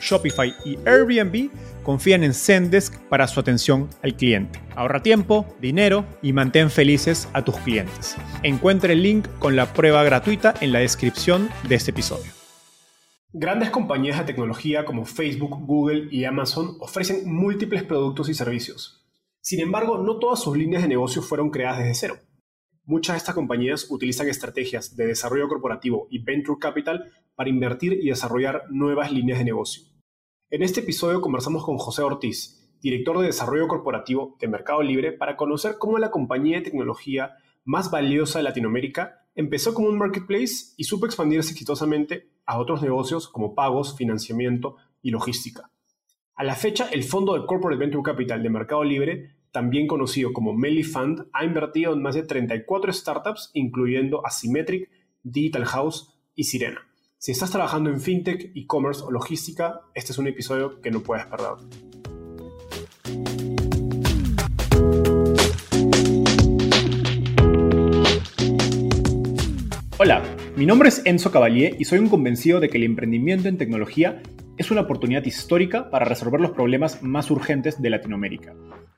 Shopify y Airbnb confían en Zendesk para su atención al cliente. Ahorra tiempo, dinero y mantén felices a tus clientes. Encuentre el link con la prueba gratuita en la descripción de este episodio. Grandes compañías de tecnología como Facebook, Google y Amazon ofrecen múltiples productos y servicios. Sin embargo, no todas sus líneas de negocio fueron creadas desde cero. Muchas de estas compañías utilizan estrategias de desarrollo corporativo y venture capital para invertir y desarrollar nuevas líneas de negocio. En este episodio conversamos con José Ortiz, director de desarrollo corporativo de Mercado Libre, para conocer cómo la compañía de tecnología más valiosa de Latinoamérica empezó como un marketplace y supo expandirse exitosamente a otros negocios como pagos, financiamiento y logística. A la fecha, el fondo de Corporate Venture Capital de Mercado Libre, también conocido como Meli Fund, ha invertido en más de 34 startups, incluyendo Asymmetric, Digital House y Sirena. Si estás trabajando en fintech, e-commerce o logística, este es un episodio que no puedes perder. Hola, mi nombre es Enzo Cavalier y soy un convencido de que el emprendimiento en tecnología es una oportunidad histórica para resolver los problemas más urgentes de Latinoamérica.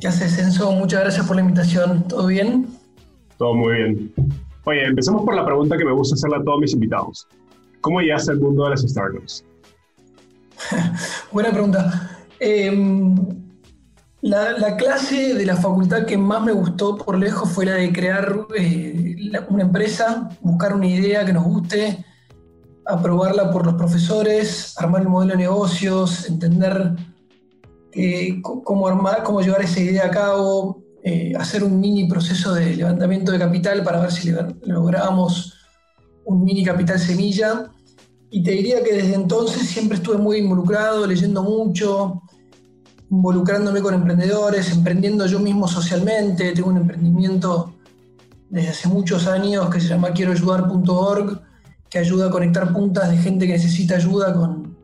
¿Qué haces, Enzo? Muchas gracias por la invitación. ¿Todo bien? Todo muy bien. Oye, empecemos por la pregunta que me gusta hacerle a todos mis invitados. ¿Cómo llegaste al mundo de las startups? Buena pregunta. Em, la, clase de la facultad que más me gustó por lejos fue la de crear eh, una empresa, buscar una idea que nos guste, aprobarla por los profesores, armar el modelo de negocios, entender eh, cómo armar, cómo llevar esa idea a cabo, eh, hacer un mini proceso de levantamiento de capital para ver si lográbamos un mini capital semilla. Y te diría que desde entonces siempre estuve muy involucrado, leyendo mucho, involucrándome con emprendedores, emprendiendo yo mismo socialmente. Tengo un emprendimiento desde hace muchos años que se llama quieroayudar.org, que ayuda a conectar puntas de gente que necesita ayuda con,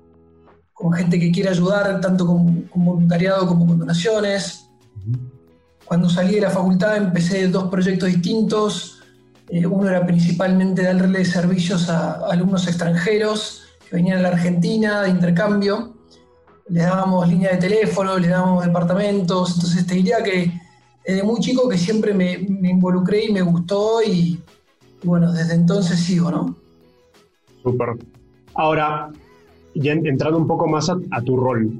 con gente que quiere ayudar, tanto con, voluntariado como con donaciones. Cuando salí de la facultad empecé dos proyectos distintos. Eh, uno era principalmente darle servicios a, alumnos extranjeros que venían a la Argentina de intercambio. Les dábamos línea de teléfono, les dábamos departamentos. Entonces te diría que desde muy chico que siempre me, involucré y me gustó y, y bueno, desde entonces sigo, ¿no? Súper. Ahora, ya entrando un poco más a, tu rol,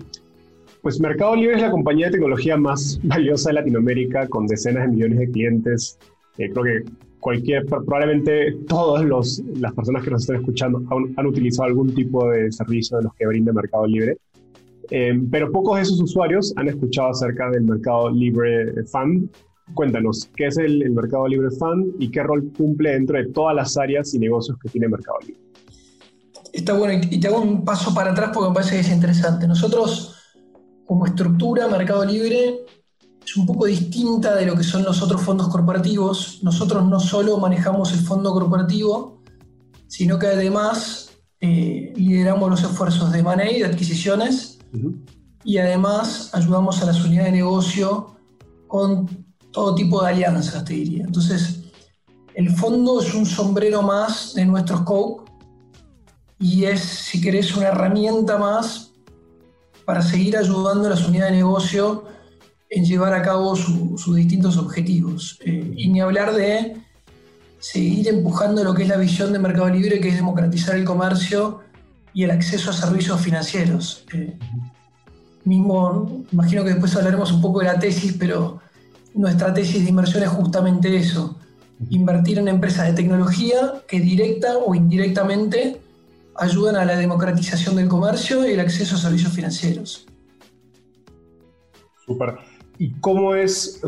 pues Mercado Libre es la compañía de tecnología más valiosa de Latinoamérica, con decenas de millones de clientes. Eh, creo que cualquier, probablemente todas las personas que nos están escuchando han, utilizado algún tipo de servicio de los que brinda Mercado Libre. Eh, pero pocos de esos usuarios han escuchado acerca del Mercado Libre Fund. Cuéntanos, ¿qué es el, el Mercado Libre Fund y qué rol cumple dentro de todas las áreas y negocios que tiene Mercado Libre? Está bueno, y te hago un paso para atrás porque me parece que es interesante. Nosotros, como estructura Mercado Libre, es un poco distinta de lo que son los otros fondos corporativos. Nosotros no solo manejamos el fondo corporativo, sino que además eh, lideramos los esfuerzos de money, de adquisiciones, y además ayudamos a las unidades de negocio con todo tipo de alianzas, te diría. Entonces, el fondo es un sombrero más de nuestro scope y es, si querés, una herramienta más para seguir ayudando a las unidades de negocio en llevar a cabo sus distintos objetivos. Eh, y ni hablar de seguir empujando lo que es la visión de Mercado Libre, que es democratizar el comercio y el acceso a servicios financieros. Eh, mismo, imagino que después hablaremos un poco de la tesis, pero nuestra tesis de inversión es justamente eso, invertir en empresas de tecnología que directa o indirectamente ayudan a la democratización del comercio y el acceso a servicios financieros. Súper. ¿Y cómo es,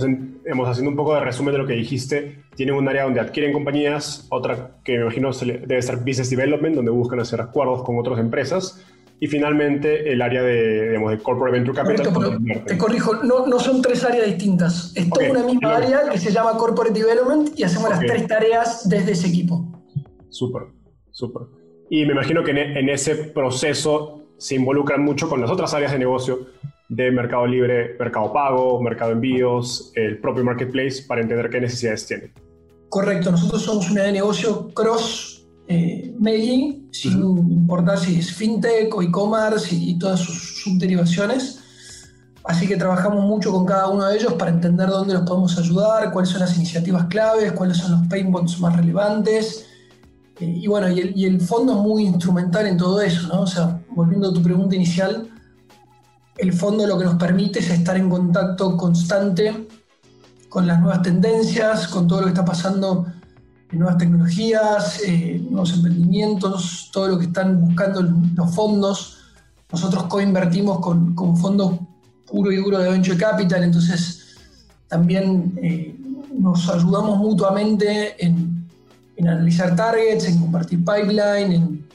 hemos haciendo un poco de resumen de lo que dijiste, tienen un área donde adquieren compañías, otra que me imagino debe ser Business Development, donde buscan hacer acuerdos con otras empresas, y finalmente el área de, digamos, de Corporate Venture Capital. te corrijo, no, no, son tres áreas distintas, es toda una misma área que se llama Corporate Development y hacemos las tres tareas desde ese equipo. Súper, súper. Y me imagino que en, ese proceso se involucran mucho con las otras áreas de negocio de Mercado Libre, Mercado Pago, Mercado Envíos, el propio Marketplace, para entender qué necesidades tienen. Correcto, nosotros somos una de negocio cross eh, mailing, sin importar si es fintech o e-commerce y, todas sus subderivaciones. Así que trabajamos mucho con cada uno de ellos para entender dónde los podemos ayudar, cuáles son las iniciativas claves, cuáles son los pain points más relevantes. Eh, y bueno, y el, fondo es muy instrumental en todo eso, ¿no? O sea, volviendo a tu pregunta inicial, el fondo lo que nos permite es estar en contacto constante con las nuevas tendencias, con todo lo que está pasando en nuevas tecnologías, eh, nuevos emprendimientos, todo lo que están buscando los fondos. Nosotros co-invertimos con, con, fondos puro y duro de venture capital, entonces también eh, nos ayudamos mutuamente en, en, analizar targets, en compartir pipeline, en,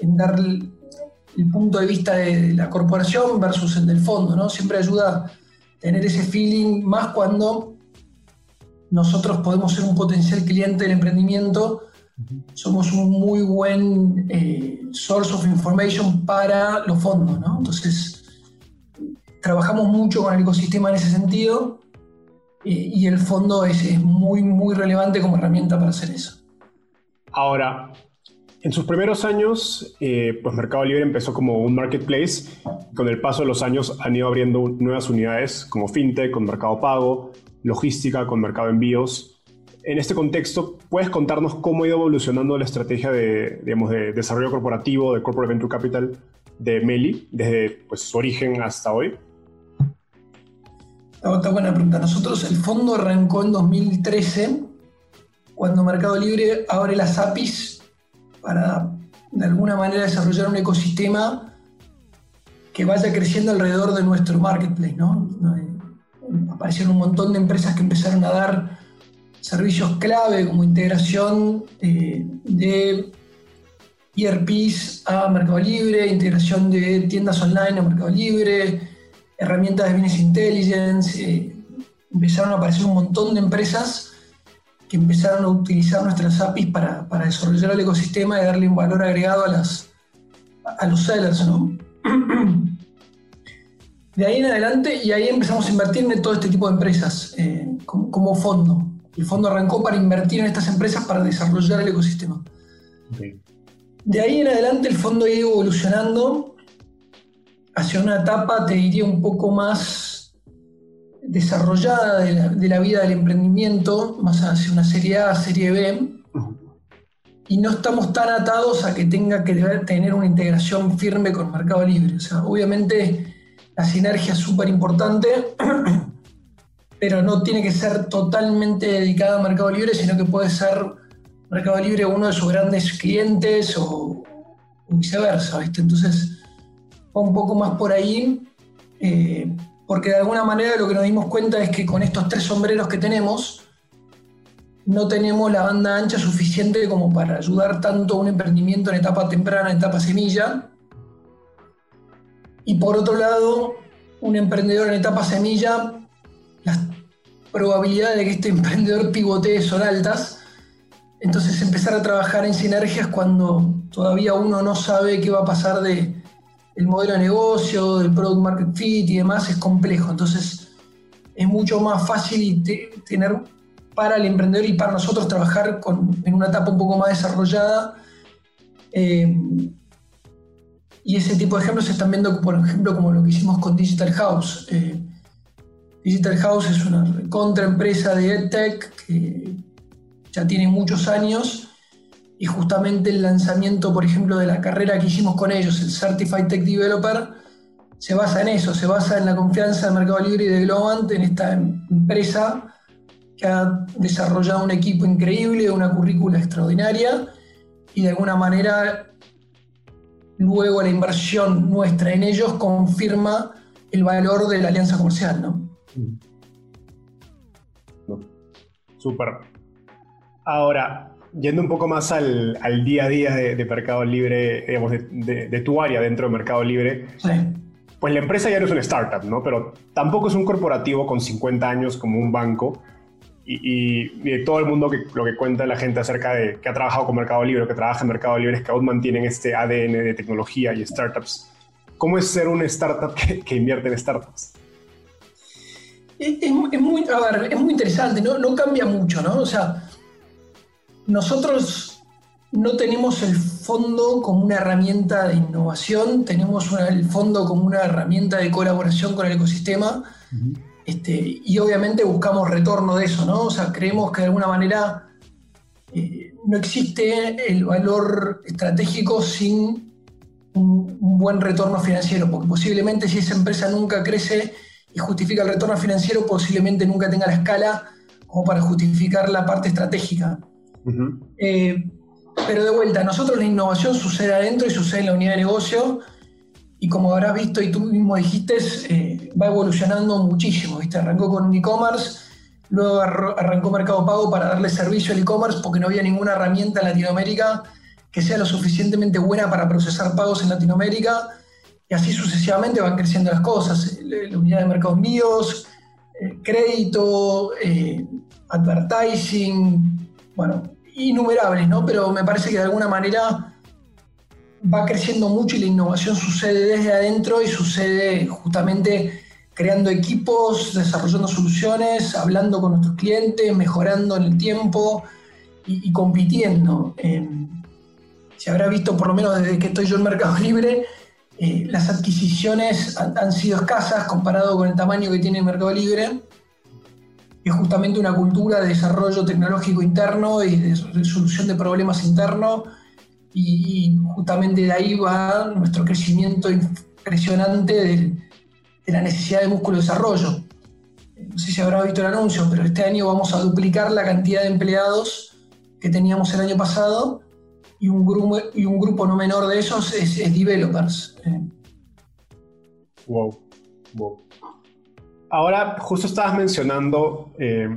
en dar el punto de vista de la corporación versus el del fondo, ¿no? Siempre ayuda a tener ese feeling, más cuando nosotros podemos ser un potencial cliente del emprendimiento, somos un muy buen eh, source of information para los fondos, ¿no? Entonces, trabajamos mucho con el ecosistema en ese sentido eh, y el fondo es, es muy, muy relevante como herramienta para hacer eso. Ahora, en sus primeros años, eh, pues Mercado Libre empezó como un marketplace. Con el paso de los años han ido abriendo nuevas unidades como FinTech, con Mercado Pago, logística, con Mercado Envíos. En este contexto, ¿puedes contarnos cómo ha ido evolucionando la estrategia de, digamos, de desarrollo corporativo, de Corporate Venture Capital de Meli, desde pues, su origen hasta hoy? Otra buena pregunta. Nosotros, el fondo arrancó en 2013, cuando Mercado Libre abre las APIs para de alguna manera desarrollar un ecosistema que vaya creciendo alrededor de nuestro marketplace. ¿no? Aparecieron un montón de empresas que empezaron a dar servicios clave como integración eh, de ERPs a Mercado Libre, integración de tiendas online a Mercado Libre, herramientas de business intelligence. Eh, empezaron a aparecer un montón de empresas que empezaron a utilizar nuestras APIs para, para, desarrollar el ecosistema y darle un valor agregado a, las, a los sellers, ¿no? De ahí en adelante, y ahí empezamos a invertir en todo este tipo de empresas eh, como, fondo. El fondo arrancó para invertir en estas empresas para desarrollar el ecosistema. De ahí en adelante el fondo ha ido evolucionando hacia una etapa, te diría, un poco más desarrollada de la, vida del emprendimiento, más hacia una serie A, serie B, y no estamos tan atados a que tenga que tener una integración firme con Mercado Libre. O sea, obviamente la sinergia es súper importante, pero no tiene que ser totalmente dedicada a Mercado Libre, sino que puede ser Mercado Libre uno de sus grandes clientes o, viceversa, ¿viste? Entonces, va un poco más por ahí. Eh, porque de alguna manera lo que nos dimos cuenta es que con estos tres sombreros que tenemos, no tenemos la banda ancha suficiente como para ayudar tanto a un emprendimiento en etapa temprana, en etapa semilla. Y por otro lado, un emprendedor en etapa semilla, las probabilidades de que este emprendedor pivotee son altas. Entonces empezar a trabajar en sinergias cuando todavía uno no sabe qué va a pasar de el modelo de negocio, del product market fit y demás, es complejo. Entonces, es mucho más fácil tener para el emprendedor y para nosotros trabajar en una etapa un poco más desarrollada. Eh, y ese tipo de ejemplos se están viendo, por ejemplo, como lo que hicimos con Digital House. Eh, Digital House es una contraempresa de EdTech que ya tiene muchos años y justamente el lanzamiento, por ejemplo, de la carrera que hicimos con ellos, el Certified Tech Developer, se basa en eso, se basa en la confianza del Mercado Libre y de Globant, en esta empresa que ha desarrollado un equipo increíble, una currícula extraordinaria y de alguna manera luego la inversión nuestra en ellos confirma el valor de la alianza comercial, ¿no? Súper. Ahora, yendo un poco más al, día a día de, Mercado Libre, digamos, de, tu área dentro de Mercado Libre, pues la empresa ya no es una startup, ¿no? Pero tampoco es un corporativo con 50 años como un banco. Y, de todo el mundo que lo que cuenta la gente acerca de que ha trabajado con Mercado Libre, que trabaja en Mercado Libre, es que aún mantienen este ADN de tecnología y startups. ¿Cómo es ser una startup que, invierte en startups? Es, muy, es muy interesante, ¿no? no cambia mucho, ¿no? O sea, nosotros no tenemos el fondo como una herramienta de innovación, tenemos el fondo como una herramienta de colaboración con el ecosistema este, y obviamente buscamos retorno de eso, ¿no? O sea, creemos que de alguna manera eh, no existe el valor estratégico sin un, un, buen retorno financiero, porque posiblemente si esa empresa nunca crece y justifica el retorno financiero, posiblemente nunca tenga la escala como para justificar la parte estratégica. Eh, pero de vuelta, nosotros la innovación sucede adentro y sucede en la unidad de negocio. Y como habrás visto y tú mismo dijiste, eh, va evolucionando muchísimo. ¿viste? Arrancó con un e-commerce, luego arrancó Mercado Pago para darle servicio al e-commerce porque no había ninguna herramienta en Latinoamérica que sea lo suficientemente buena para procesar pagos en Latinoamérica. Y así sucesivamente van creciendo las cosas. La unidad de mercado envíos, eh, crédito, advertising, bueno, innumerables, ¿no? Pero me parece que de alguna manera va creciendo mucho y la innovación sucede desde adentro y sucede justamente creando equipos, desarrollando soluciones, hablando con nuestros clientes, mejorando en el tiempo y, compitiendo. se habrá visto, por lo menos desde que estoy yo en Mercado Libre, eh, las adquisiciones han, han, sido escasas comparado con el tamaño que tiene el Mercado Libre es justamente una cultura de desarrollo tecnológico interno y de resolución de problemas internos y, justamente de ahí va nuestro crecimiento impresionante de, la necesidad de músculo de desarrollo. No sé si habrá visto el anuncio, pero este año vamos a duplicar la cantidad de empleados que teníamos el año pasado y un grupo, y un grupo no menor de esos es, developers. Wow, wow. Ahora, justo estabas mencionando eh,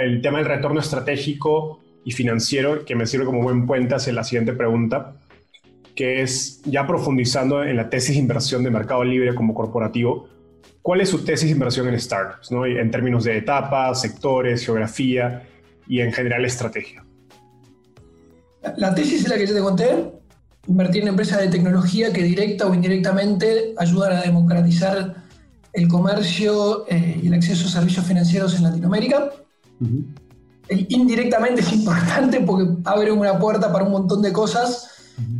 el tema del retorno estratégico y financiero, que me sirve como buen puente hacia la siguiente pregunta, que es ya profundizando en la tesis de inversión de Mercado Libre como corporativo. ¿Cuál es su tesis de inversión en startups, ¿no? en términos de etapas, sectores, geografía y en general estrategia? La tesis es la que yo te conté, invertir en empresas de tecnología que directa o indirectamente ayudan a democratizar el comercio eh, y el acceso a servicios financieros en Latinoamérica. indirectamente es importante porque abre una puerta para un montón de cosas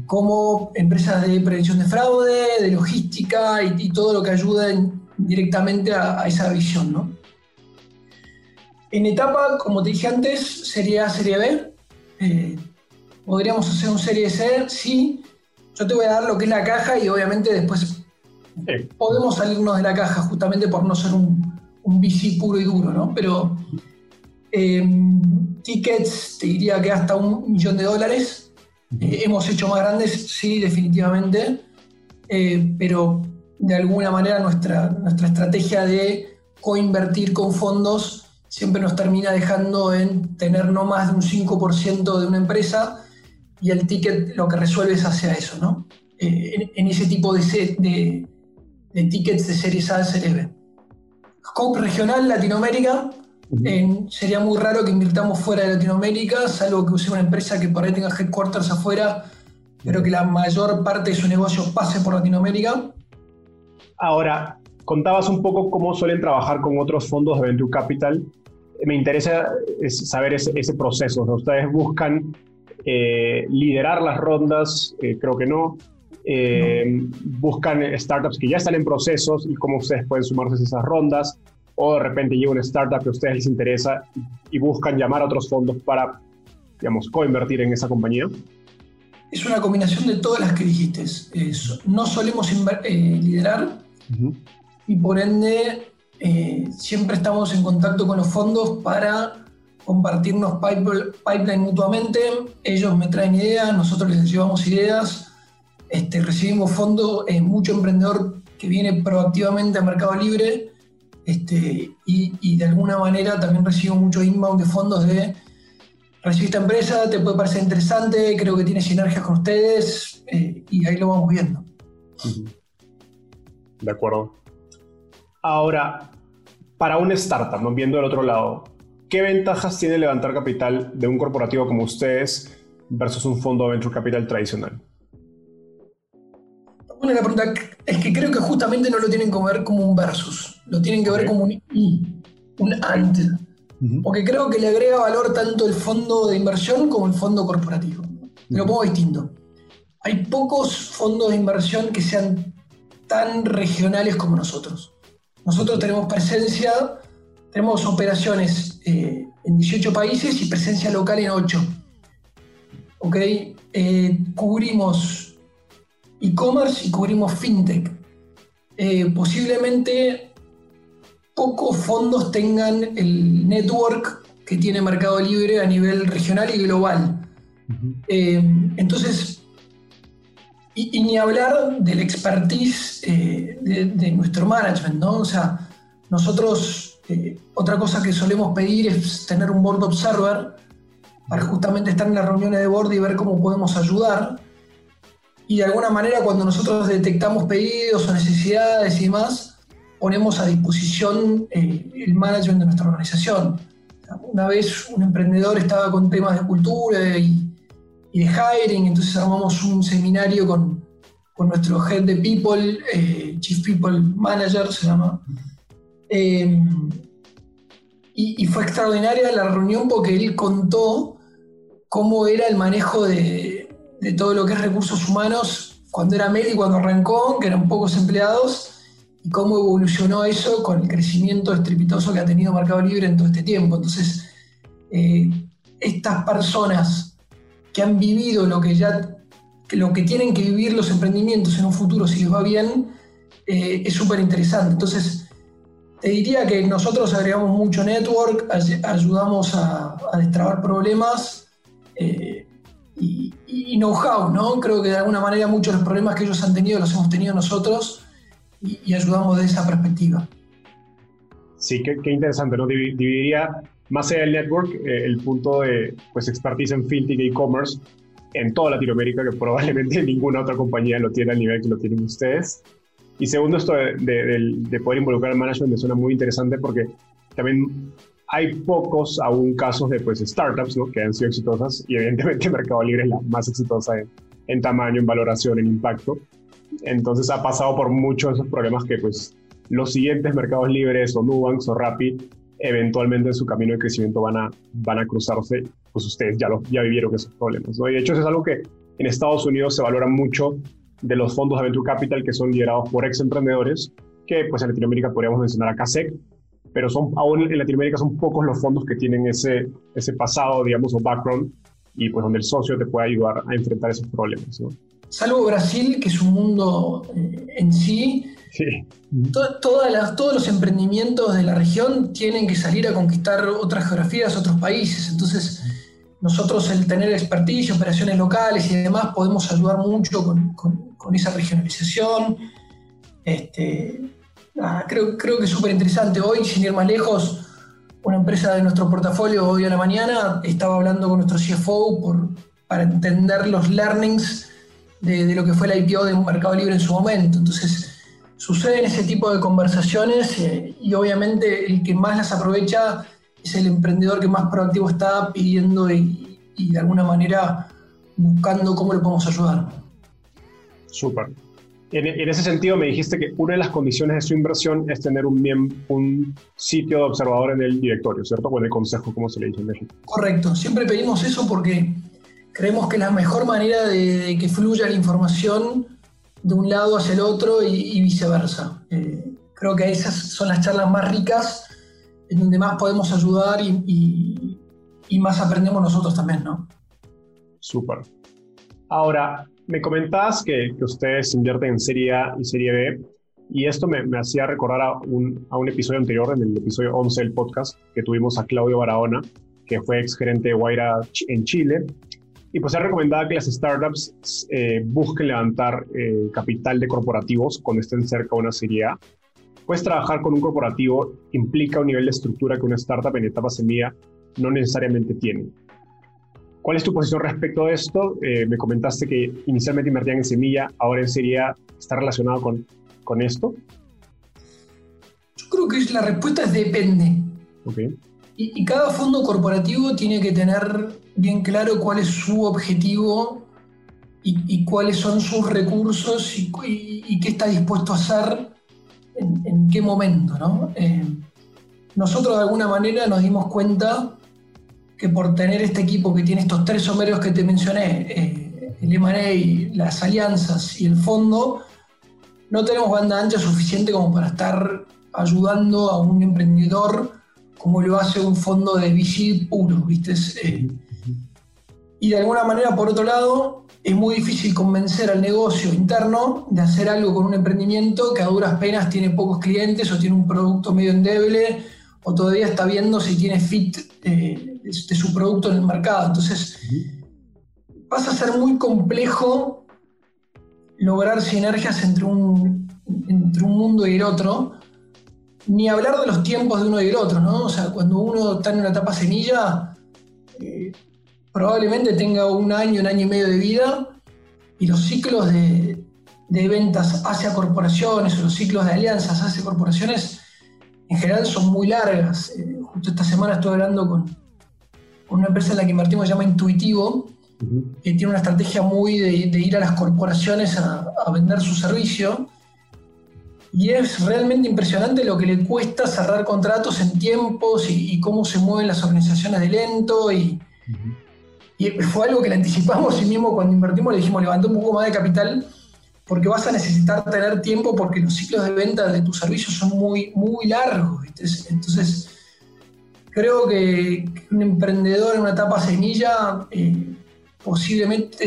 como empresas de prevención de fraude, de logística y, todo lo que ayuda directamente a, esa visión. ¿no? En etapa, como te dije antes, serie A, serie B. Eh, podríamos hacer un serie C, sí. Yo te voy a dar lo que es la caja y obviamente después Podemos salirnos de la caja justamente por no ser un, un bici puro y duro, ¿no? Pero eh, tickets, te diría que hasta un millón de dólares. Eh, hemos hecho más grandes, sí, definitivamente, eh, pero de alguna manera nuestra, nuestra estrategia de coinvertir con fondos siempre nos termina dejando en tener no más de un 5% de una empresa y el ticket lo que resuelve es hacia eso, ¿no? en, ese tipo de, de, de tickets de series A a series B. Scope regional Latinoamérica, sería muy raro que invirtamos fuera de Latinoamérica, salvo que use una empresa que por ahí tenga headquarters afuera pero que la mayor parte de su negocio pase por Latinoamérica. Ahora, contabas un poco cómo suelen trabajar con otros fondos de Venture Capital. Me interesa saber ese, proceso. ¿Ustedes buscan eh, liderar las rondas? Eh, creo que no. Eh, ¿Buscan startups que ya están en procesos y cómo ustedes pueden sumarse a esas rondas? ¿O de repente llega una startup que a ustedes les interesa y buscan llamar a otros fondos para, digamos, coinvertir en esa compañía? Es una combinación de todas las que dijiste. no solemos liderar, y por ende eh, siempre estamos en contacto con los fondos para compartirnos pipeline mutuamente. Ellos me traen ideas, nosotros les llevamos ideas, este, recibimos fondos, mucho emprendedor que viene proactivamente a Mercado Libre este, y, de alguna manera también recibo mucho inbound de fondos de recibir esta empresa, te puede parecer interesante, creo que tiene sinergias con ustedes eh, y ahí lo vamos viendo. De acuerdo. Ahora, para un startup, viendo del otro lado, ¿qué ventajas tiene levantar capital de un corporativo como ustedes versus un fondo de venture capital tradicional? Bueno, la pregunta es que creo que justamente no lo tienen que ver como un versus, lo tienen que ver como un y, un and. Porque creo que le agrega valor tanto el fondo de inversión como el fondo corporativo. Lo pongo distinto. Hay pocos fondos de inversión que sean tan regionales como nosotros. Nosotros tenemos presencia, tenemos operaciones eh, en 18 países y presencia local en 8. ¿Ok? Eh, cubrimos e-commerce y cubrimos fintech. Eh, posiblemente pocos fondos tengan el network que tiene Mercado Libre a nivel regional y global. entonces, y, ni hablar del expertise eh, de, nuestro management, ¿no? O sea, nosotros, eh, otra cosa que solemos pedir es tener un board observer para justamente estar en las reuniones de board y ver cómo podemos ayudar. Y de alguna manera, cuando nosotros detectamos pedidos o necesidades y demás, ponemos a disposición eh, el management de nuestra organización. Una vez un emprendedor estaba con temas de cultura y y de hiring, entonces armamos un seminario con, con nuestro head de people, eh, Chief People Manager se llama. Em, y, fue extraordinaria la reunión porque él contó cómo era el manejo de, de todo lo que es recursos humanos cuando era Meli, cuando arrancó, que eran pocos empleados, y cómo evolucionó eso con el crecimiento estrepitoso que ha tenido Mercado Libre en todo este tiempo. Entonces, eh, estas personas que han vivido lo que ya lo que tienen que vivir los emprendimientos en un futuro si les va bien eh, es súper interesante. Entonces, te diría que nosotros agregamos mucho network, ayudamos a, destrabar problemas eh, y, know-how, ¿no? Creo que de alguna manera muchos de los problemas que ellos han tenido los hemos tenido nosotros y, ayudamos de esa perspectiva. Sí, qué, qué interesante, ¿no? Dividiría más allá del network, eh, el punto de pues, expertise en fintech e e-commerce en toda Latinoamérica, que probablemente ninguna otra compañía lo tiene al nivel que lo tienen ustedes. Y segundo, esto de, poder involucrar al management me suena muy interesante porque también hay pocos aún casos de pues, startups ¿no? que han sido exitosas y evidentemente Mercado Libre es la más exitosa en, en tamaño, en valoración, en impacto. Entonces ha pasado por muchos de esos problemas que pues los siguientes mercados libres o Nubank o Rappi eventualmente en su camino de crecimiento van a, van a cruzarse, pues ustedes ya, lo, ya vivieron esos problemas. ¿no? Y de hecho eso es algo que en Estados Unidos se valora mucho de los fondos de Venture Capital que son liderados por ex emprendedores, que pues en Latinoamérica podríamos mencionar a CASEC, pero son, aún en Latinoamérica son pocos los fondos que tienen ese, ese pasado, digamos, o background, y pues donde el socio te puede ayudar a enfrentar esos problemas. ¿no? Salvo Brasil, que es un mundo eh, en sí, Sí. todos los emprendimientos de la región tienen que salir a conquistar otras geografías, otros países. Entonces, nosotros el tener expertise, operaciones locales y demás, podemos ayudar mucho con, esa regionalización. Este, creo, creo que es súper interesante. Hoy, sin ir más lejos, una empresa de nuestro portafolio hoy a la mañana estaba hablando con nuestro CFO por, para entender los learnings de, lo que fue la IPO de Mercado Libre en su momento. Entonces, suceden ese tipo de conversaciones eh, y obviamente el que más las aprovecha es el emprendedor que más proactivo está pidiendo y, de alguna manera buscando cómo le podemos ayudar. Súper. En, en, ese sentido, me dijiste que una de las condiciones de su inversión es tener un, un sitio de observador en el directorio, ¿cierto? O en el consejo, como se le dice en México. Correcto. Siempre pedimos eso porque creemos que es la mejor manera de, que fluya la información de un lado hacia el otro y, viceversa. Eh, creo que esas son las charlas más ricas en donde más podemos ayudar y, y más aprendemos nosotros también, ¿no? Súper. Ahora, me comentabas que, que, ustedes invierten en Serie A y Serie B, y esto me, hacía recordar a un, episodio anterior, en el episodio 11 del podcast, que tuvimos a Claudio Barahona, que fue ex gerente de Guaira en Chile, y pues ha recomendado que las startups eh, busquen levantar eh, capital de corporativos cuando estén cerca de una Serie A. Pues trabajar con un corporativo implica un nivel de estructura que una startup en etapa semilla no necesariamente tiene. ¿Cuál es tu posición respecto a esto? Eh, me comentaste que inicialmente invertían en semilla, ahora en sería está relacionado con, con esto. Yo creo que la respuesta es depende. Okay. Y, y, cada fondo corporativo tiene que tener bien claro cuál es su objetivo y, y cuáles son sus recursos y, y, qué está dispuesto a hacer en, en qué momento. ¿no? Eh, nosotros de alguna manera nos dimos cuenta que por tener este equipo que tiene estos tres someros que te mencioné, eh, el M&A, las alianzas y el fondo, no tenemos banda ancha suficiente como para estar ayudando a un emprendedor como lo hace un fondo de VC puro, ¿viste? Eh, y de alguna manera, por otro lado, es muy difícil convencer al negocio interno de hacer algo con un emprendimiento que a duras penas tiene pocos clientes o tiene un producto medio endeble o todavía está viendo si tiene fit de, su producto en el mercado. Entonces, pasa a ser muy complejo lograr sinergias entre un, entre un mundo y el otro, ni hablar de los tiempos de uno y el otro, ¿no? O sea, cuando uno está en una etapa semilla, eh, probablemente tenga un año, un año y medio de vida, y los ciclos de, de ventas hacia corporaciones o los ciclos de alianzas hacia corporaciones en general son muy largas. Eh, justo esta semana estoy hablando con, con, una empresa en la que invertimos, se llama Intuitivo, que tiene una estrategia muy de, ir a las corporaciones a, vender su servicio. Y es realmente impresionante lo que le cuesta cerrar contratos en tiempos y, cómo se mueven las organizaciones de lento. Y, y, fue algo que le anticipamos y mismo cuando invertimos le dijimos, levantó un poco más de capital porque vas a necesitar tener tiempo porque los ciclos de venta de tus servicios son muy, muy largos. Entonces, creo que un emprendedor en una etapa semilla eh, posiblemente,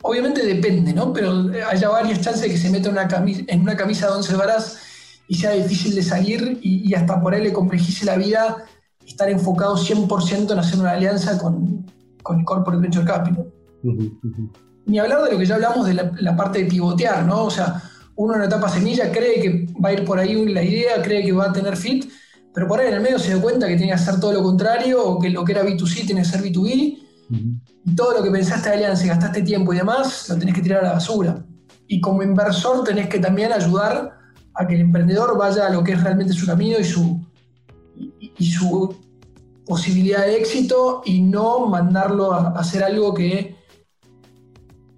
obviamente depende, ¿no? Pero haya varias chances de que se meta en una camisa de 11 varas y sea difícil de salir y, hasta por ahí le complejice la vida estar enfocado 100% en hacer una alianza con, con el Corporate Venture Capital ni hablar de lo que ya hablamos de la, parte de pivotear, ¿no? O sea, uno en la etapa semilla cree que va a ir por ahí la idea, cree que va a tener fit, pero por ahí en el medio se da cuenta que tiene que hacer todo lo contrario, o que lo que era B2C tiene que ser B2B, y todo lo que pensaste de alianza y gastaste tiempo y demás, lo tenés que tirar a la basura. Y como inversor tenés que también ayudar a que el emprendedor vaya a lo que es realmente su camino y su, y, su posibilidad de éxito y no mandarlo a hacer algo que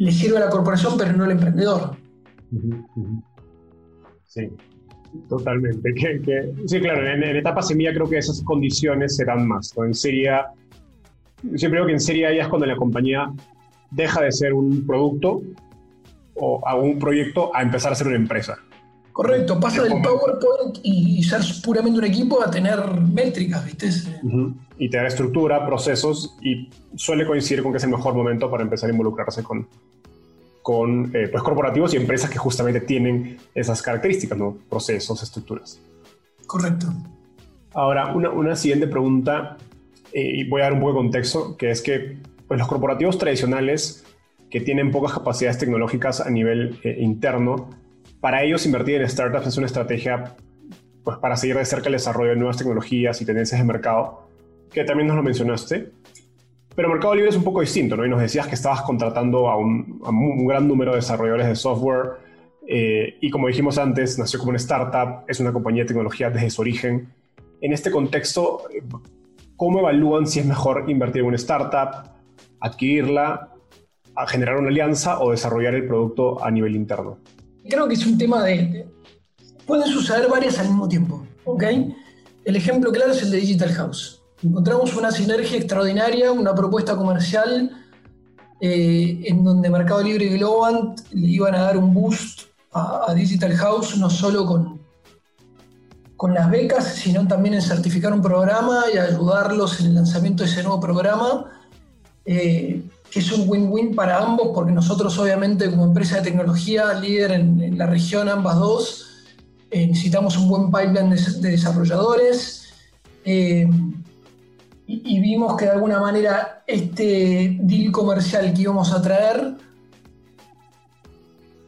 le sirve a la corporación, pero no al emprendedor. Sí, totalmente. sí, claro, en, etapa semilla creo que esas condiciones serán más. En sería, siempre digo que en serie ya es cuando la compañía deja de ser un producto o a un proyecto a empezar a ser una empresa. Correcto, pasa del PowerPoint y, ser puramente un equipo a tener métricas, ¿viste? Y tener estructura, procesos, y suele coincidir con que es el mejor momento para empezar a involucrarse con, con eh, pues, corporativos y empresas que justamente tienen esas características, ¿no? Procesos, estructuras. Correcto. Ahora, una, una siguiente pregunta, eh, y voy a dar un poco de contexto, que es que pues, los corporativos tradicionales que tienen pocas capacidades tecnológicas a nivel eh, interno, para ellos invertir en startups es una estrategia pues, para seguir de cerca el desarrollo de nuevas tecnologías y tendencias de mercado, que también nos lo mencionaste. Pero Mercado Libre es un poco distinto, ¿no? Y nos decías que estabas contratando a un, gran número de desarrolladores de software. Eh, y como dijimos antes, nació como una startup, es una compañía de tecnología desde su origen. En este contexto, ¿cómo evalúan si es mejor invertir en una startup, adquirirla generar una alianza o desarrollar el producto a nivel interno? Creo que es un tema de... Pueden suceder varias al mismo tiempo, ¿ok? El ejemplo claro es el de Digital House. Encontramos una sinergia extraordinaria, una propuesta comercial eh, en donde Mercado Libre y Globant le iban a dar un boost a, Digital House, no solo con, con las becas, sino también en certificar un programa y ayudarlos en el lanzamiento de ese nuevo programa, eh, que es un win-win para ambos, porque nosotros obviamente como empresa de tecnología líder en, la región, ambas dos, eh, necesitamos un buen pipeline de, desarrolladores. Y, vimos que de alguna manera este deal comercial que íbamos a traer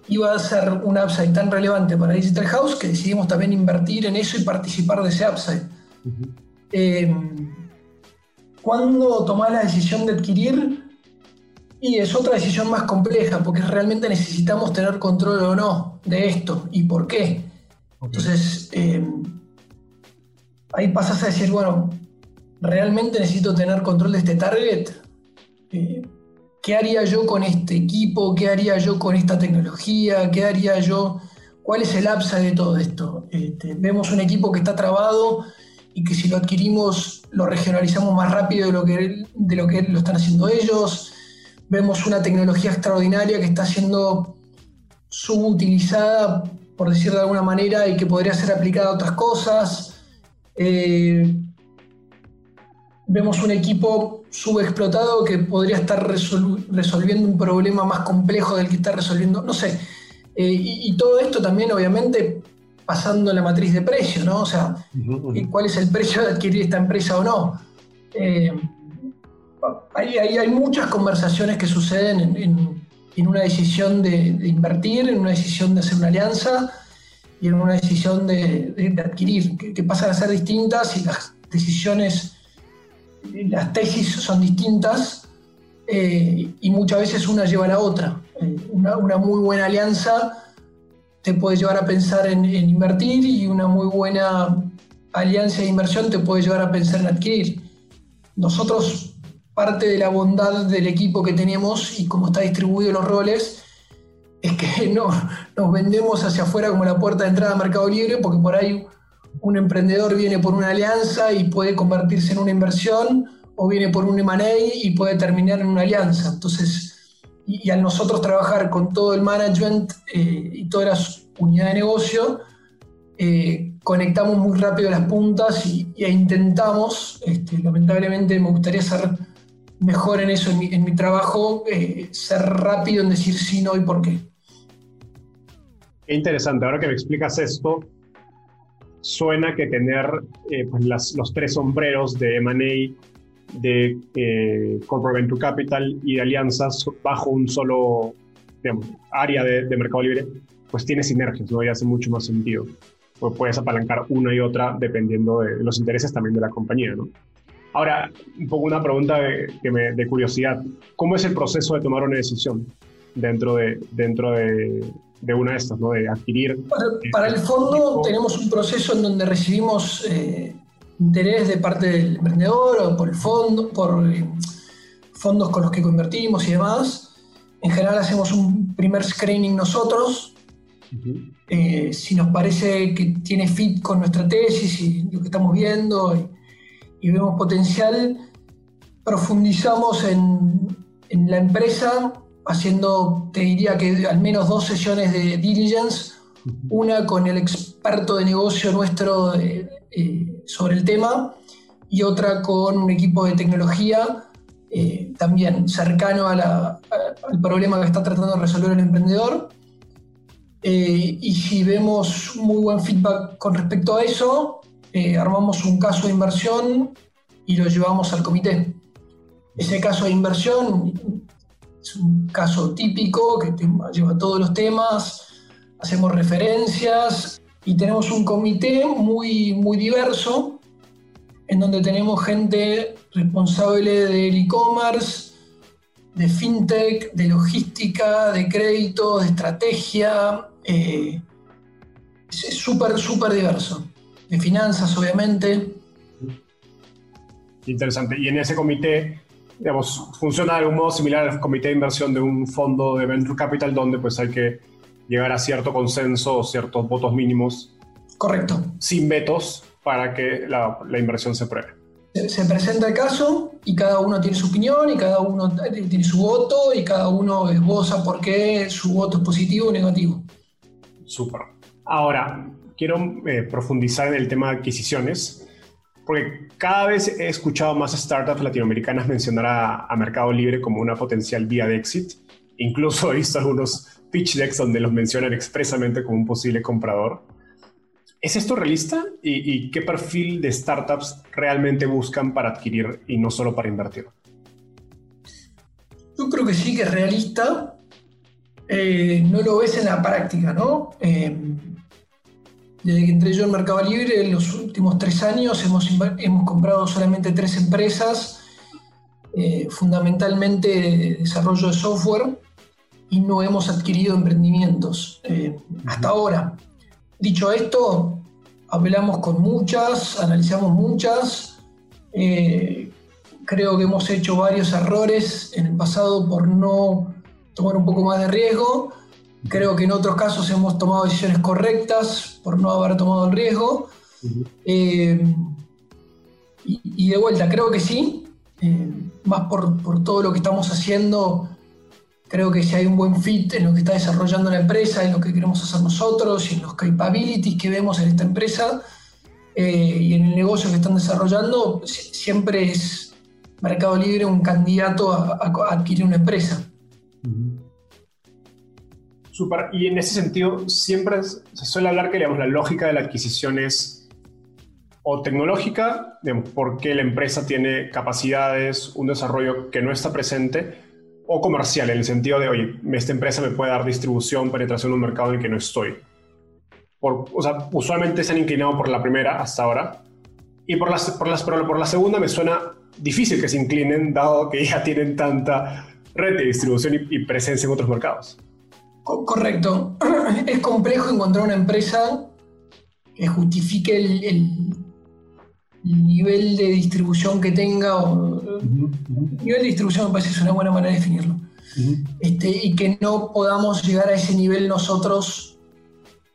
iba a ser un upside tan relevante para Digital House que decidimos también invertir en eso y participar de ese upside. Eh, ¿Cuándo tomás la decisión de adquirir? Y es otra decisión más compleja, porque realmente necesitamos tener control o no de esto y por qué. Entonces, eh, ahí pasas a decir, bueno, ¿realmente necesito tener control de este target? Eh, ¿Qué haría yo con este equipo? ¿Qué haría yo con esta tecnología? ¿Qué haría yo? ¿Cuál es el upside de todo esto? Este, vemos un equipo que está trabado y que si lo adquirimos lo regionalizamos más rápido de lo que, lo, están haciendo ellos. Vemos una tecnología extraordinaria que está siendo subutilizada, por decirlo de alguna manera, y que podría ser aplicada a otras cosas. Eh, vemos un equipo subexplotado que podría estar resolviendo un problema más complejo del que está resolviendo, no sé. Eh, y, todo esto también, obviamente, pasando la matriz de precio, ¿no? O sea, eh, ¿cuál es el precio de adquirir esta empresa o no? Eh, hay, muchas conversaciones que suceden en, una decisión de, invertir, en una decisión de hacer una alianza y en una decisión de, adquirir, que, que pasan a ser distintas y las decisiones las tesis son distintas eh, y muchas veces una lleva a la otra. Eh, una, muy buena alianza te puede llevar a pensar en, invertir y una muy buena alianza de inversión te puede llevar a pensar en adquirir. Nosotros, parte de la bondad del equipo que tenemos y cómo está distribuido los roles, es que no nos vendemos hacia afuera como la puerta de entrada a Mercado Libre, porque por ahí un emprendedor viene por una alianza y puede convertirse en una inversión, o viene por un M&A y puede terminar en una alianza. Entonces, y, al nosotros trabajar con todo el management eh, y todas las unidades de negocio, eh, conectamos muy rápido las puntas y, intentamos, este, lamentablemente me gustaría ser mejor en eso en mi, trabajo, eh, ser rápido en decir sí, no y por qué. Qué interesante, ahora que me explicas esto, suena que tener eh, pues los tres sombreros de M&A, de eh, Corporate Venture Capital y de alianzas bajo un solo área de, mercado libre, pues tiene sinergias, ¿no? Y hace mucho más sentido. Pues puedes apalancar una y otra dependiendo de los intereses también de la compañía. Ahora, un poco una pregunta de, de curiosidad. ¿Cómo es el proceso de tomar una decisión dentro de, dentro de, de una de estas, ¿no? De adquirir. Para, el fondo tenemos un proceso en donde recibimos eh, interés de parte del emprendedor o por el fondo, por eh, fondos con los que convertimos y demás. En general hacemos un primer screening nosotros. Eh, si nos parece que tiene fit con nuestra tesis y lo que estamos viendo y, vemos potencial, profundizamos en, en la empresa haciendo, te diría que al menos dos sesiones de diligence, una con el experto de negocio nuestro eh, eh, sobre el tema y otra con un equipo de tecnología eh, también cercano al problema que está tratando de resolver el emprendedor. y si vemos muy buen feedback con respecto a eso, armamos un caso de inversión y lo llevamos al comité. Ese caso de inversión es un caso típico que lleva todos los temas, hacemos referencias y tenemos un comité muy, muy diverso en donde tenemos gente responsable del e-commerce, de fintech, de logística, de crédito, de estrategia. Eh, es súper, súper diverso. De finanzas, obviamente. Interesante. Y en ese comité digamos, funciona de algún modo similar al comité de inversión de un fondo de venture capital donde pues hay que llegar a cierto consenso o ciertos votos mínimos. Correcto. Sin vetos para que la, la inversión se pruebe. Se, presenta el caso y cada uno tiene su opinión y cada uno tiene su voto y cada uno esboza por qué su voto es positivo o negativo. Súper. Ahora, quiero eh, profundizar en el tema de adquisiciones, porque cada vez he escuchado más startups latinoamericanas mencionar a, Mercado Libre como una potencial vía de éxito. Incluso he visto algunos pitch decks donde los mencionan expresamente como un posible comprador. ¿Es esto realista? ¿Y, qué perfil de startups realmente buscan para adquirir y no solo para invertir? Yo creo que sí que es realista. Eh, no lo ves en la práctica, ¿no? Eh, desde que entré yo en Mercado Libre, en los últimos tres años hemos, hemos comprado solamente tres empresas, eh, fundamentalmente de desarrollo de software, y no hemos adquirido emprendimientos hasta ahora. Dicho esto, hablamos con muchas, analizamos muchas. Eh, creo que hemos hecho varios errores en el pasado por no tomar un poco más de riesgo. Creo que en otros casos hemos tomado decisiones correctas por no haber tomado el riesgo. Eh, y, de vuelta, creo que sí, eh, más por, por, todo lo que estamos haciendo Creo que si hay un buen fit en lo que está desarrollando la empresa, en lo que queremos hacer nosotros y en los capabilities que vemos en esta empresa eh, y en el negocio que están desarrollando, siempre es Mercado Libre un candidato a, adquirir una empresa. Super. Y en ese sentido, siempre se suele hablar que digamos, la lógica de la adquisición es o tecnológica, porque la empresa tiene capacidades, un desarrollo que no está presente, o comercial, en el sentido de, oye, esta empresa me puede dar distribución, penetración en un mercado en el que no estoy. Por, o sea, usualmente se han inclinado por la primera hasta ahora. Y por, las, por, las, por la segunda me suena difícil que se inclinen, dado que ya tienen tanta red de distribución y, presencia en otros mercados. Correcto. Es complejo encontrar una empresa que justifique el, nivel de distribución que tenga, o, nivel de distribución me parece que es una buena manera de definirlo, este, y que no podamos llegar a ese nivel nosotros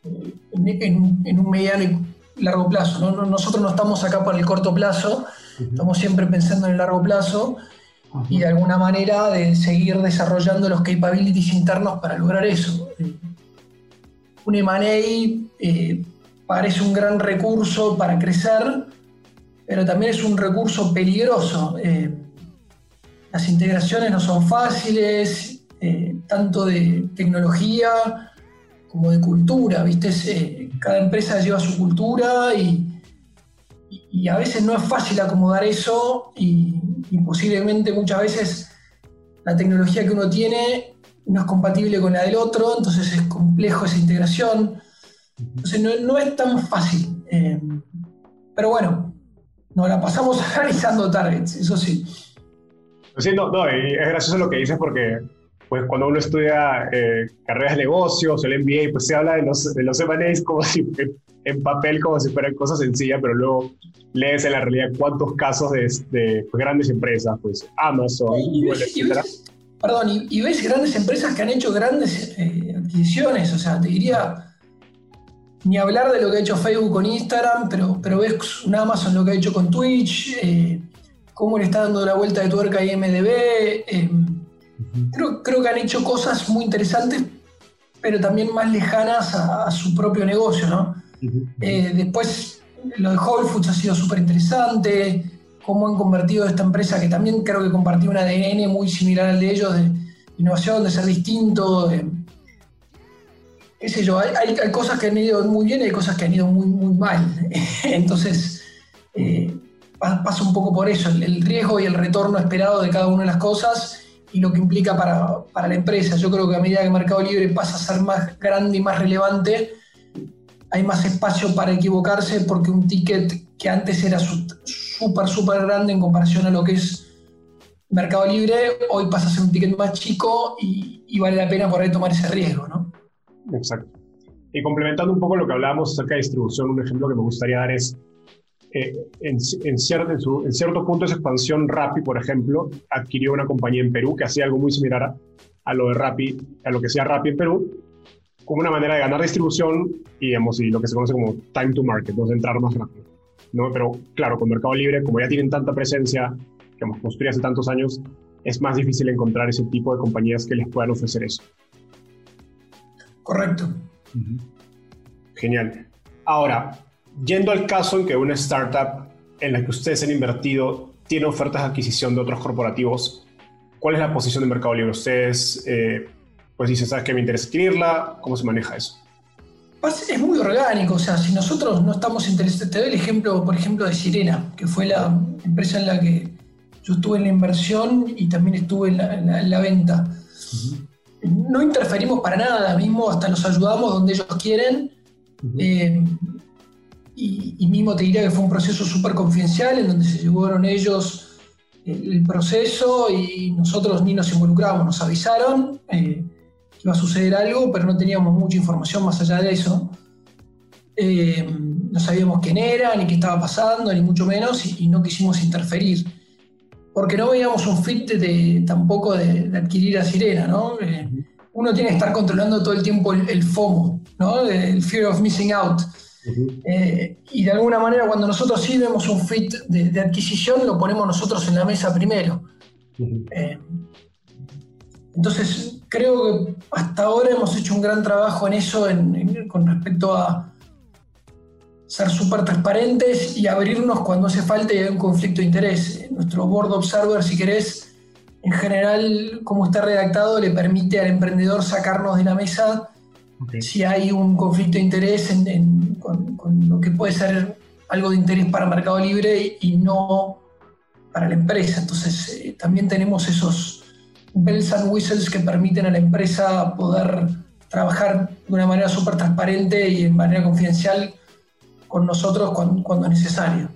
eh, en, un mediano y largo plazo. Nosotros no estamos acá por el corto plazo, estamos siempre pensando en el largo plazo y de alguna manera de seguir desarrollando los capabilities internos para lograr eso. Un M&A eh, parece un gran recurso para crecer, pero también es un recurso peligroso. Eh, las integraciones no son fáciles, eh, tanto de tecnología como de cultura, ¿viste? Cada empresa lleva su cultura y, a veces no es fácil acomodar eso y, posiblemente muchas veces la tecnología que uno tiene no es compatible con la del otro, entonces es complejo esa integración. Entonces no, no es tan fácil. pero bueno, nos la pasamos analizando targets, eso sí. Sí, no, no, y es gracioso lo que dices porque pues cuando uno estudia eh, carreras de negocios o el MBA, pues se habla de los, de los M&As como si en papel como si fueran cosas sencillas, pero luego lees en la realidad cuántos casos de, de pues, grandes empresas, pues Amazon, Google, etc. Perdón, y, ves grandes empresas que han hecho grandes eh, adquisiciones, o sea, te diría, ni hablar de lo que ha hecho Facebook con Instagram, pero, pero ves un Amazon lo que ha hecho con Twitch, eh, cómo le está dando la vuelta de tuerca a IMDB. Eh, creo, creo, que han hecho cosas muy interesantes, pero también más lejanas a, su propio negocio, ¿no? Eh, después, lo de Whole Foods ha sido súper interesante, cómo han convertido esta empresa, que también creo que compartió un ADN muy similar al de ellos, de innovación, de ser distinto, de, qué sé yo, hay, hay, cosas que han ido muy bien y hay cosas que han ido muy, muy mal. Entonces, eh, pasa un poco por eso, el, riesgo y el retorno esperado de cada una de las cosas y lo que implica para, para, la empresa. Yo creo que a medida que Mercado Libre pasa a ser más grande y más relevante, hay más espacio para equivocarse porque un ticket que antes era súper, súper grande en comparación a lo que es Mercado Libre, hoy pasa a ser un ticket más chico y, y vale la pena por ahí tomar ese riesgo, ¿no? Exacto. Y complementando un poco lo que hablábamos acerca de distribución, un ejemplo que me gustaría dar es, eh, en, cierto, en, cierto punto esa expansión, Rappi, por ejemplo, adquirió una compañía en Perú que hacía algo muy similar a, lo de Rappi, a lo que hacía Rappi en Perú, como una manera de ganar distribución y, digamos, y lo que se conoce como time to market, donde entrar más rápido. ¿no? Pero claro, con Mercado Libre, como ya tienen tanta presencia, que hemos construido hace tantos años, es más difícil encontrar ese tipo de compañías que les puedan ofrecer eso. Correcto. Genial. Ahora, yendo al caso en que una startup en la que ustedes han invertido tiene ofertas de adquisición de otros corporativos, ¿cuál es la posición de Mercado Libre? Ustedes, eh, pues dicen, ¿sabes qué me interesa adquirirla? ¿Cómo se maneja eso? Pues, es muy orgánico, o sea, si nosotros no estamos interesados, te doy el ejemplo, por ejemplo, de Sirena, que fue la empresa en la que yo estuve en la inversión y también estuve en la, venta. No interferimos para nada, mismo hasta los ayudamos donde ellos quieren. Eh, y, mismo te diría que fue un proceso súper confidencial en donde se llevaron ellos el, proceso y nosotros ni nos involucramos, nos avisaron eh, que iba a suceder algo, pero no teníamos mucha información más allá de eso. Eh, no sabíamos quién era, ni qué estaba pasando, ni mucho menos, y, no quisimos interferir. Porque no veíamos un fit de, tampoco de, adquirir a Sirena, ¿no? Eh, uno tiene que estar controlando todo el tiempo el, el FOMO, ¿no? El fear of missing out. Eh, y de alguna manera cuando nosotros sí vemos un fit de, adquisición, lo ponemos nosotros en la mesa primero. Eh, entonces, creo que hasta ahora hemos hecho un gran trabajo en eso con respecto a ser súper transparentes y abrirnos cuando hace falta y hay un conflicto de interés. Nuestro Board Observer, si querés, en general, como está redactado, le permite al emprendedor sacarnos de la mesa si hay un conflicto de interés con, lo que puede ser algo de interés para Mercado Libre y, no para la empresa. Entonces, eh, también tenemos esos bells and whistles que permiten a la empresa poder trabajar de una manera súper transparente y en manera confidencial con nosotros cuando, cuando es necesario.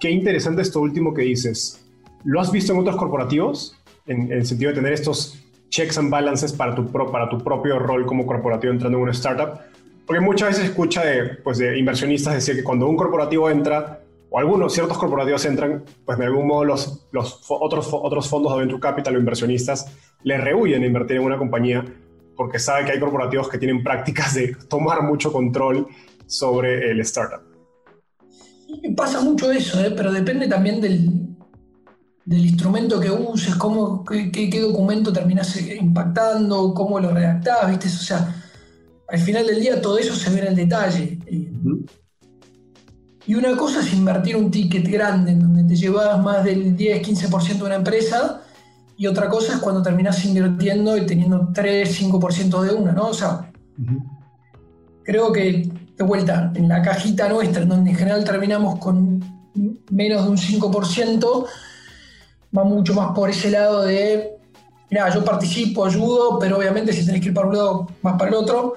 Qué interesante esto último que dices. ¿Lo has visto en otros corporativos? En, en el sentido de tener estos checks and balances para tu, para tu propio rol como corporativo entrando en una startup. Porque muchas veces escucha de, pues de inversionistas decir que cuando un corporativo entra, o algunos ciertos corporativos entran, pues de algún modo los, los otros, otros fondos de venture capital o inversionistas le rehuyen a invertir en una compañía porque sabe que hay corporativos que tienen prácticas de tomar mucho control sobre el startup. Pasa mucho eso, ¿eh? pero depende también del, del instrumento que uses, cómo, qué, documento terminas impactando, cómo lo redactás, ¿viste? O sea, al final del día todo eso se ve en el detalle. Y una cosa es invertir un ticket grande en donde te llevas más del 10-15% de una empresa, y otra cosa es cuando terminas invirtiendo y teniendo 3-5% de una, ¿no? O sea, creo que de vuelta, en la cajita nuestra, en donde en general terminamos con menos de un 5%, va mucho más por ese lado de, mira, yo participo, ayudo, pero obviamente si tenés que ir para un lado, más para el otro.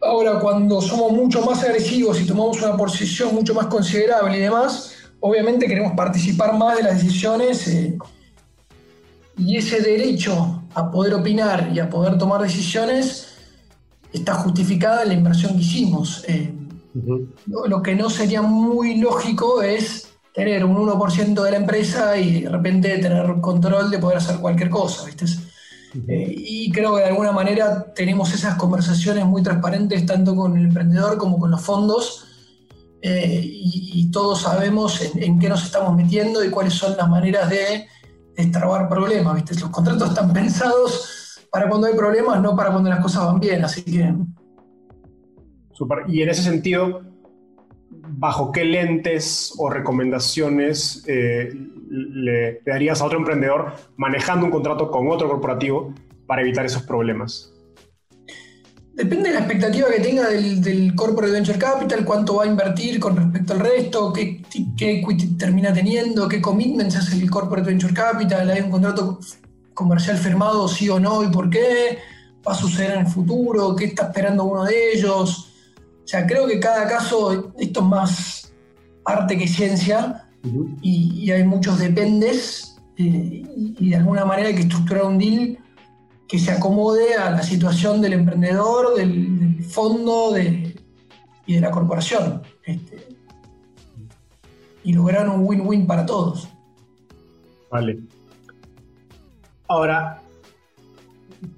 Ahora, cuando somos mucho más agresivos y tomamos una posición mucho más considerable y demás, obviamente queremos participar más de las decisiones eh, y ese derecho a poder opinar y a poder tomar decisiones está justificada en la inversión que hicimos. Eh, lo que no sería muy lógico es tener un 1% de la empresa y de repente tener control de poder hacer cualquier cosa, ¿viste? Eh, y creo que de alguna manera tenemos esas conversaciones muy transparentes tanto con el emprendedor como con los fondos eh, y, todos sabemos en, qué nos estamos metiendo y cuáles son las maneras de destrabar problemas, ¿viste? Los contratos están pensados para cuando hay problemas, no para cuando las cosas van bien, así que... Super. Y en ese sentido, bajo qué lentes o recomendaciones eh, le, darías a otro emprendedor manejando un contrato con otro corporativo para evitar esos problemas? Depende de la expectativa que tenga del, del corporate venture capital, cuánto va a invertir con respecto al resto, qué, qué equity termina teniendo, qué commitments hace el corporate venture capital, hay un contrato comercial firmado sí o no y por qué, va a suceder en el futuro, qué está esperando uno de ellos. O sea, creo que cada caso, esto es más arte que ciencia, y, hay muchos dependes, eh, y, de alguna manera hay que estructurar un deal que se acomode a la situación del emprendedor, del, fondo y de la corporación. Este, y lograr un win-win para todos. Vale. Ahora,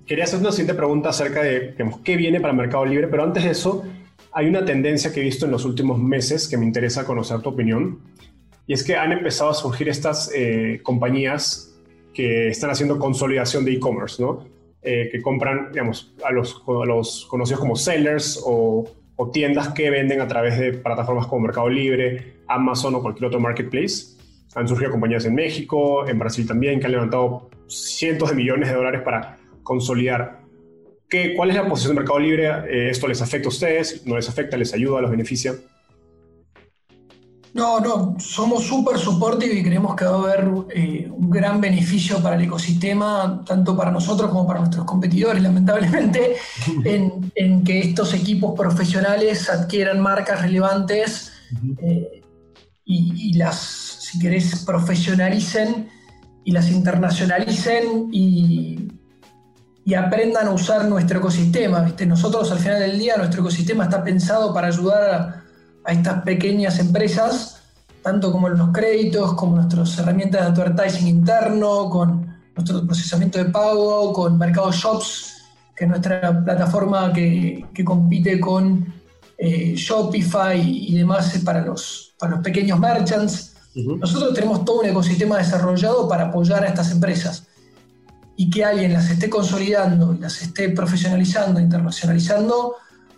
quería hacer una siguiente pregunta acerca de qué viene para Mercado Libre, pero antes de eso, hay una tendencia que he visto en los últimos meses que me interesa conocer tu opinión, y es que han empezado a surgir estas eh, compañías que están haciendo consolidación de e-commerce, ¿no? Eh, que compran, digamos, a los, los conocidos como sellers o, o, tiendas que venden a través de plataformas como Mercado Libre, Amazon o cualquier otro marketplace. Han surgido compañías en México, en Brasil también, que han levantado cientos de millones de dólares para consolidar. ¿Qué, ¿Cuál es la posición de Mercado Libre? Eh, ¿Esto les afecta a ustedes? ¿No les afecta? ¿Les ayuda? ¿Los beneficia? No, no, somos súper supportive y creemos que va a haber eh, un gran beneficio para el ecosistema, tanto para nosotros como para nuestros competidores, lamentablemente, en, que estos equipos profesionales adquieran marcas relevantes eh, y, las, si querés, profesionalicen y las internacionalicen y, y aprendan a usar nuestro ecosistema. ¿viste? Nosotros al final del día, nuestro ecosistema está pensado para ayudar a a estas pequeñas empresas, tanto como los créditos, como nuestras herramientas de advertising interno, con nuestro procesamiento de pago, con Mercado Shops, que es nuestra plataforma que, compite con eh, Shopify y demás para los, para los pequeños merchants. Nosotros tenemos todo un ecosistema desarrollado para apoyar a estas empresas y que alguien las esté consolidando y las esté profesionalizando, internacionalizando,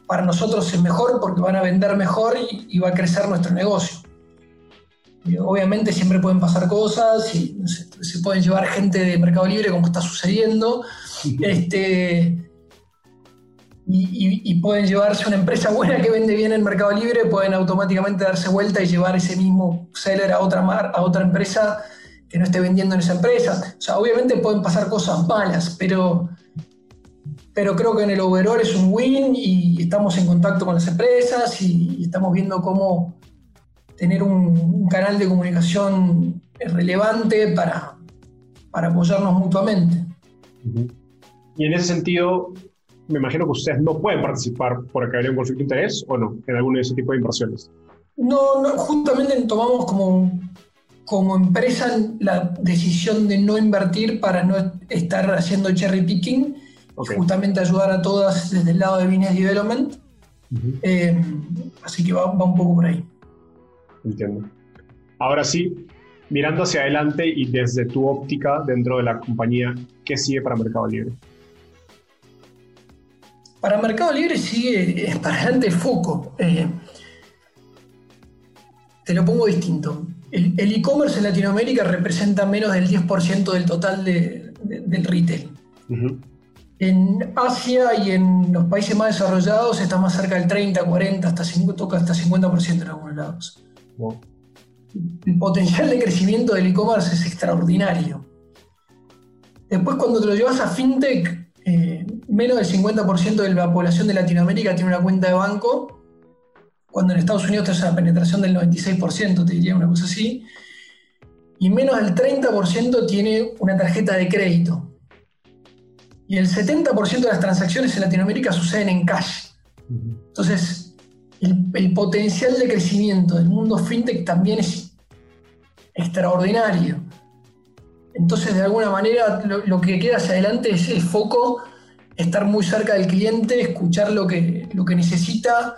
para nosotros es mejor porque van a vender mejor y, va a crecer nuestro negocio. obviamente siempre pueden pasar cosas y se pueden llevar gente de Mercado Libre como está sucediendo. este, y, pueden llevarse una empresa buena que vende bien en Mercado Libre, pueden automáticamente darse vuelta y llevar ese mismo seller a otra, mar, a otra empresa que no esté vendiendo en esa empresa. O sea, obviamente pueden pasar cosas malas, pero pero creo que en el overall es un win y estamos en contacto con las empresas y, estamos viendo cómo tener un, canal de comunicación relevante para, para apoyarnos mutuamente. Y en ese sentido, me imagino que ustedes no pueden participar por que haya un conflicto de interés o no en alguno de ese tipo de inversiones. No, no justamente tomamos como, como empresa la decisión de no invertir para no estar haciendo cherry picking justamente ayudar a todas desde el lado de Business Development. Eh, así que va, un poco por ahí. Entiendo. Ahora sí, mirando hacia adelante y desde tu óptica dentro de la compañía, ¿qué sigue para Mercado Libre? Para Mercado Libre sigue para adelante foco. Eh, te lo pongo distinto. El e-commerce en Latinoamérica representa menos del 10% del total del retail. En Asia y en los países más desarrollados está más cerca del 30, 40, hasta 50, toca hasta 50% en algunos lados. El potencial de crecimiento del e-commerce es extraordinario. Después cuando te lo llevas a FinTech, eh, menos del 50% de la población de Latinoamérica tiene una cuenta de banco, cuando en Estados Unidos es una penetración del 96%, te diría una cosa así, y menos del 30% tiene una tarjeta de crédito. Y el 70% de las transacciones en Latinoamérica suceden en cash. Entonces, el, potencial de crecimiento del mundo fintech también es extraordinario. Entonces, de alguna manera, lo, que queda hacia adelante es el foco, estar muy cerca del cliente, escuchar lo que, lo que necesita,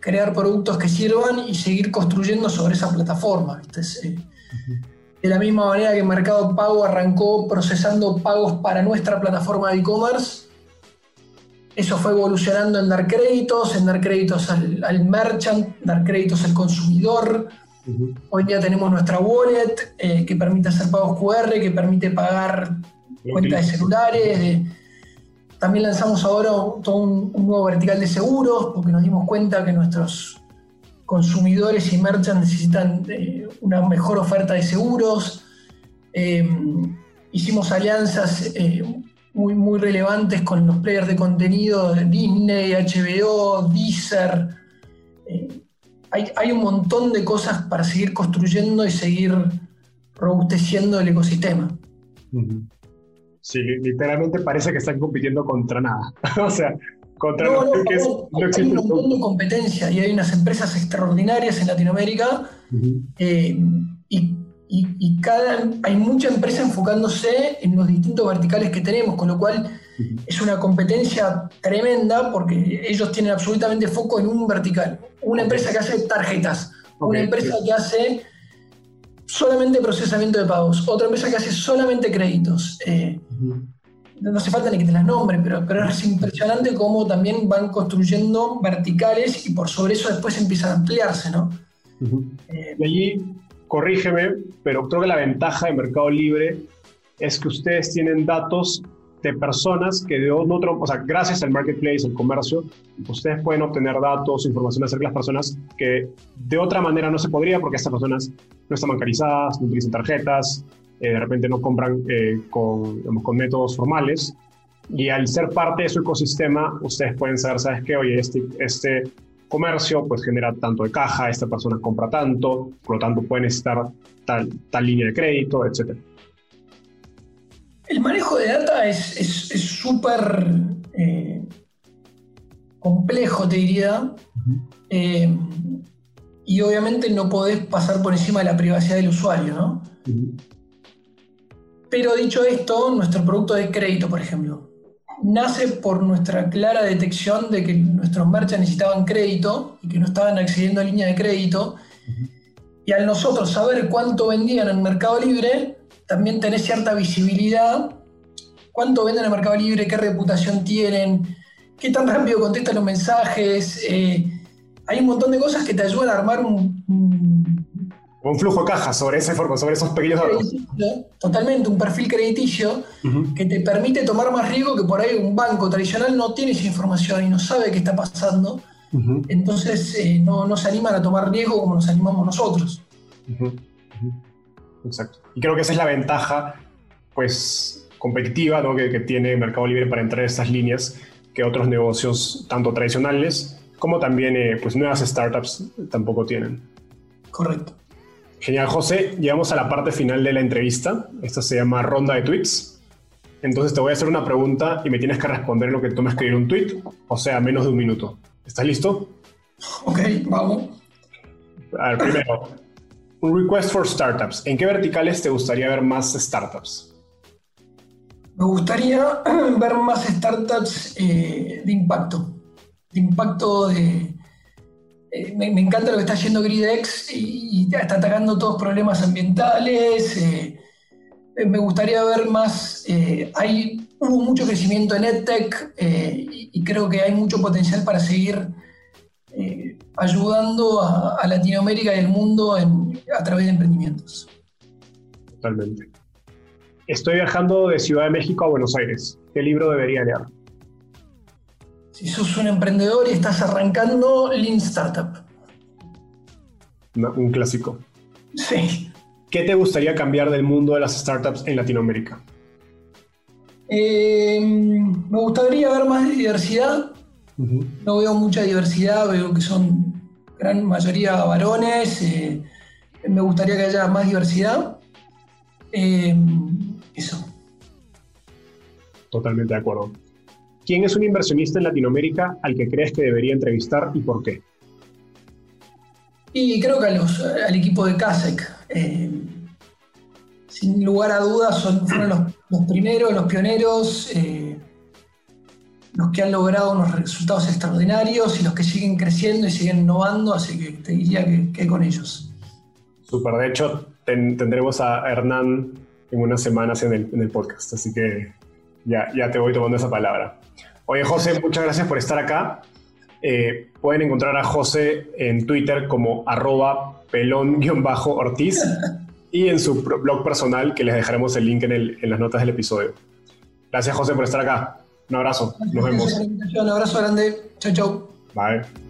crear productos que sirvan y seguir construyendo sobre esa plataforma. Eh, de la misma manera que Mercado Pago arrancó procesando pagos para nuestra plataforma de e-commerce, eso fue evolucionando en dar créditos, en dar créditos al, merchant, dar créditos al consumidor. Hoy día tenemos nuestra wallet eh, que permite hacer pagos QR, que permite pagar cuentas de celulares. También lanzamos ahora todo un, nuevo vertical de seguros porque nos dimos cuenta que nuestros consumidores y merchants necesitan eh, una mejor oferta de seguros. Eh, hicimos alianzas eh, muy, muy relevantes con los players de contenido de Disney, HBO, Deezer. Hay, un montón de cosas para seguir construyendo y seguir robusteciendo el ecosistema. Sí, literalmente parece que están compitiendo contra nada. o sea, Contra No, no, peques no, no hay un montón de competencia y hay unas empresas extraordinarias en Latinoamérica eh, y, y- y cada, hay mucha empresa enfocándose en los distintos verticales que tenemos, con lo cual es una competencia tremenda porque ellos tienen absolutamente foco en un vertical. Una empresa que hace tarjetas, una empresa que hace solamente procesamiento de pagos, otra empresa que hace solamente créditos. eh. No hace falta ni que te las nombre, pero, pero es impresionante cómo también van construyendo verticales y por sobre eso después empiezan a ampliarse, ¿no? Ujú. Eh, Y allí, corrígeme, pero creo que la ventaja de Mercado Libre es que ustedes tienen datos de personas que de otro, o sea, gracias al marketplace, al comercio, ustedes pueden obtener datos, información acerca de las personas que de otra manera no se podría porque estas personas no están bancarizadas, no utilizan tarjetas, eh, de repente no compran eh, con, digamos, con métodos formales. Y al ser parte de su ecosistema, ustedes pueden saber, ¿sabes qué? Oye, este, este comercio pues genera tanto de caja, esta persona compra tanto, por lo tanto puede necesitar tal, tal línea de crédito, etc. el manejo de data es súper eh, complejo, te diría, eh, y obviamente no podés pasar por encima de la privacidad del usuario, ¿no? Pero dicho esto, nuestro producto de crédito, por ejemplo, nace por nuestra clara detección de que nuestros merchants necesitaban crédito y que no estaban accediendo a línea de crédito. Y al nosotros saber cuánto vendían en Mercado Libre, también tenés cierta visibilidad. Cuánto venden en Mercado Libre, qué reputación tienen, qué tan rápido contestan los mensajes. eh, hay un montón de cosas que te ayudan a armar un, un- Un flujo de caja sobre, ese, forma- sobre esos pequeños datos. totalmente, un perfil crediticio que te permite tomar más riesgo que por ahí un banco tradicional no tiene esa información y no sabe qué está pasando. Entonces eh, no, no se animan a tomar riesgo como nos animamos nosotros. Exacto. Y creo que esa es la ventaja, pues, competitiva ¿no? que, que tiene Mercado Libre para entrar a estas líneas que otros negocios, tanto tradicionales como también eh, pues, nuevas startups, tampoco tienen. Correcto. Genial, José. Llegamos a la parte final de la entrevista. Esta se llama ronda de tweets. Entonces te voy a hacer una pregunta y me tienes que responder lo que tú me escribir un tweet, o sea, menos de un minuto. ¿Estás listo? Ok, vamos. A ver, primero, un request for startups. ¿En qué verticales te gustaría ver más startups? Me gustaría ver más startups eh, de impacto. De impacto de... eh, me, encanta lo que está haciendo GridX y, está atacando todos problemas ambientales. eh, eh, me gustaría ver más... hay, hubo mucho crecimiento en EdTech y, creo que hay mucho potencial para seguir ayudando a, Latinoamérica y al mundo a través de emprendimientos. Totalmente. Estoy viajando de Ciudad de México a Buenos Aires. ¿Qué libro debería leer? Si sos un emprendedor y estás arrancando, Lean Startup. Una- un clásico. Sí. ¿Qué te gustaría cambiar del mundo de las startups en Latinoamérica? Eh, me gustaría ver más diversidad. No veo mucha diversidad, veo que son gran mayoría varones. eh, me gustaría que haya más diversidad. Eh, eso. Totalmente de acuerdo. ¿Quién es un inversionista en Latinoamérica al que crees que debería entrevistar y por qué? Y creo que a los- al equipo de CASEC, eh, sin lugar a dudas, son, fueron los, los primeros, los pioneros, eh, los que han logrado unos resultados extraordinarios y los que siguen creciendo y siguen innovando, así que te diría que, que con ellos. Súper, de hecho, ten- tendremos a Hernán en unas semanas en el, en el podcast, así que ya, ya te voy tomando esa palabra. Oye, José, muchas gracias por estar acá. Eh, pueden encontrar a José en Twitter como arroba pelón-ortiz y en su blog personal, que les dejaremos el link en, el- en las notas del episodio. Gracias, José, por estar acá. Un abrazo. Nos vemos. Un abrazo grande. Chau, chau. Bye.